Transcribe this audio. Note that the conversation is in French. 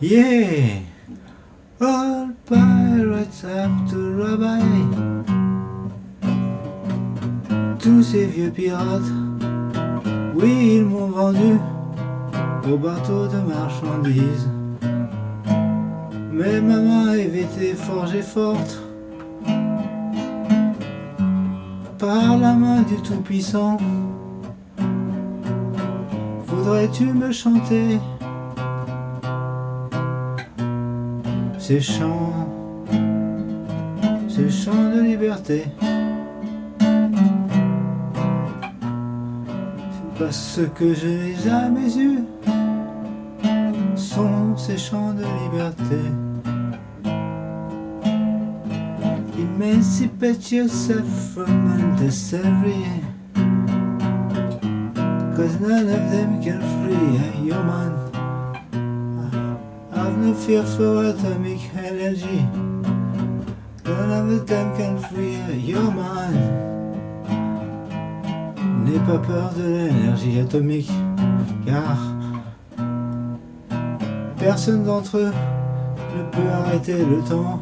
Yeah, all pirates have to rabbi. Tous ces vieux pirates, oui, ils m'ont vendu au bateau de marchandises. Mais ma main avait été forgée forte par la main du Tout-Puissant. Voudrais-tu me chanter? Ces chants, ces chants de liberté parce que je n'ai jamais eu sont ces chants de liberté. Emancipate yourself from under slavery. Cause none of them can free a human. No fear for atomic energy. Them can free a human. N'aie pas peur de l'énergie atomique, car personne d'entre eux ne peut arrêter le temps.